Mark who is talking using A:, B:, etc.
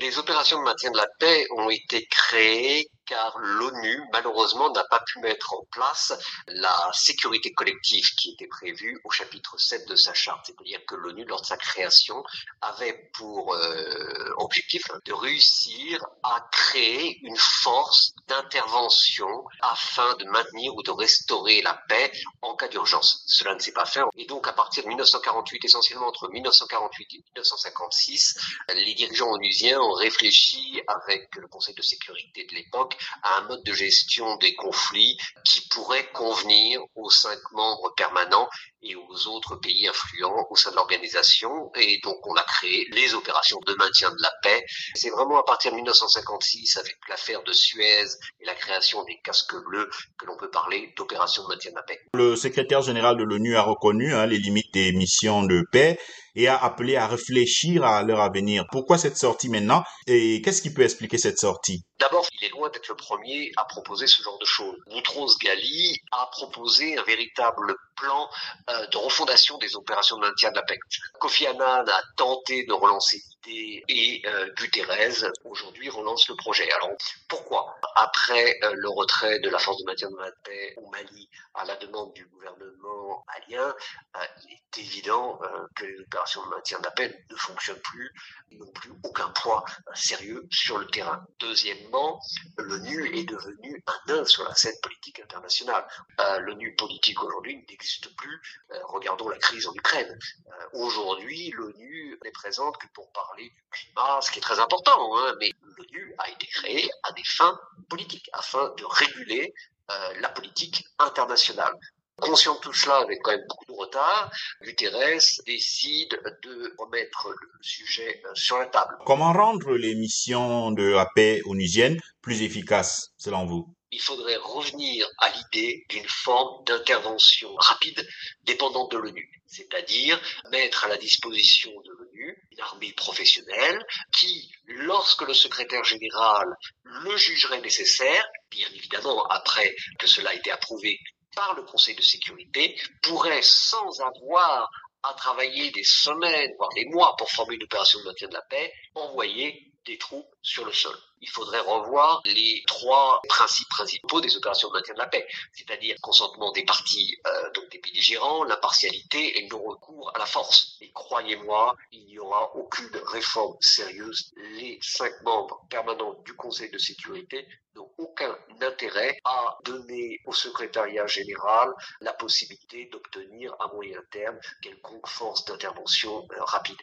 A: Les opérations de maintien de la paix ont été créées car l'ONU, malheureusement, n'a pas pu mettre en place la sécurité collective qui était prévue au chapitre 7 de sa charte. C'est-à-dire que l'ONU, lors de sa création, avait pour euh, objectif de réussir à créer une force d'intervention afin de maintenir ou de restaurer la paix en cas d'urgence. Cela ne s'est pas fait. Et donc, à partir de 1948, essentiellement entre 1948 et 1956, les dirigeants onusiens ont réfléchi avec le Conseil de sécurité de l'époque à un mode de gestion des conflits qui pourrait convenir aux cinq membres permanents aux autres pays influents au sein de l'organisation. Et donc, on a créé les opérations de maintien de la paix. C'est vraiment à partir de 1956, avec l'affaire de Suez et la création des casques bleus, que l'on peut parler d'opérations de maintien de la paix.
B: Le secrétaire général de l'ONU a reconnu hein, les limites des missions de paix et a appelé à réfléchir à leur avenir. Pourquoi cette sortie maintenant et qu'est-ce qui peut expliquer cette sortie?
A: D'abord, il est loin d'être le premier à proposer ce genre de choses. Boutros Ghali a proposé un véritable plan euh, de refondation des opérations de maintien de la paix. Kofi Annan a tenté de relancer l'idée et euh, Guterres aujourd'hui relance le projet. Alors pourquoi? Après euh, le retrait de la force de maintien de la paix au Mali à la demande du gouvernement malien, euh, il est évident euh, que les opérations de maintien paix ne fonctionnent plus, n'ont plus aucun poids sérieux sur le terrain. Deuxièmement, l'ONU est devenu un nain sur la scène politique internationale. L'ONU politique aujourd'hui n'existe plus. regardons la crise en Ukraine. aujourd'hui, l'ONU n'est présente que pour parler du climat, ce qui est très important, hein, mais l'ONU a été créée à des fins politiques, afin de réguler la politique internationale. Conscient de tout cela, avec quand même beaucoup de retard, Guterres décide de remettre le sujet sur la table.
B: Comment rendre les missions de la paix onusienne plus efficaces, selon vous?
A: Il faudrait revenir à l'idée d'une forme d'intervention rapide dépendante de l'ONU, c'est-à-dire mettre à la disposition de l'ONU une armée professionnelle qui, lorsque le secrétaire général le jugerait nécessaire, bien évidemment après que cela ait été approuvé par le Conseil de sécurité, pourrait, sans avoir à travailler des semaines, voire des mois pour former une opération de maintien de la paix, envoyer des troupes sur le sol. Il faudrait revoir les trois principes principaux des opérations de maintien de la paix, c'est-à-dire consentement des partis, euh, donc des belligérants, l'impartialité et le non-recours à la force. Croyez-moi, il n'y aura aucune réforme sérieuse. Les cinq membres permanents du Conseil de sécurité n'ont aucun intérêt à donner au secrétariat général la possibilité d'obtenir à moyen terme quelconque force d'intervention euh, rapide.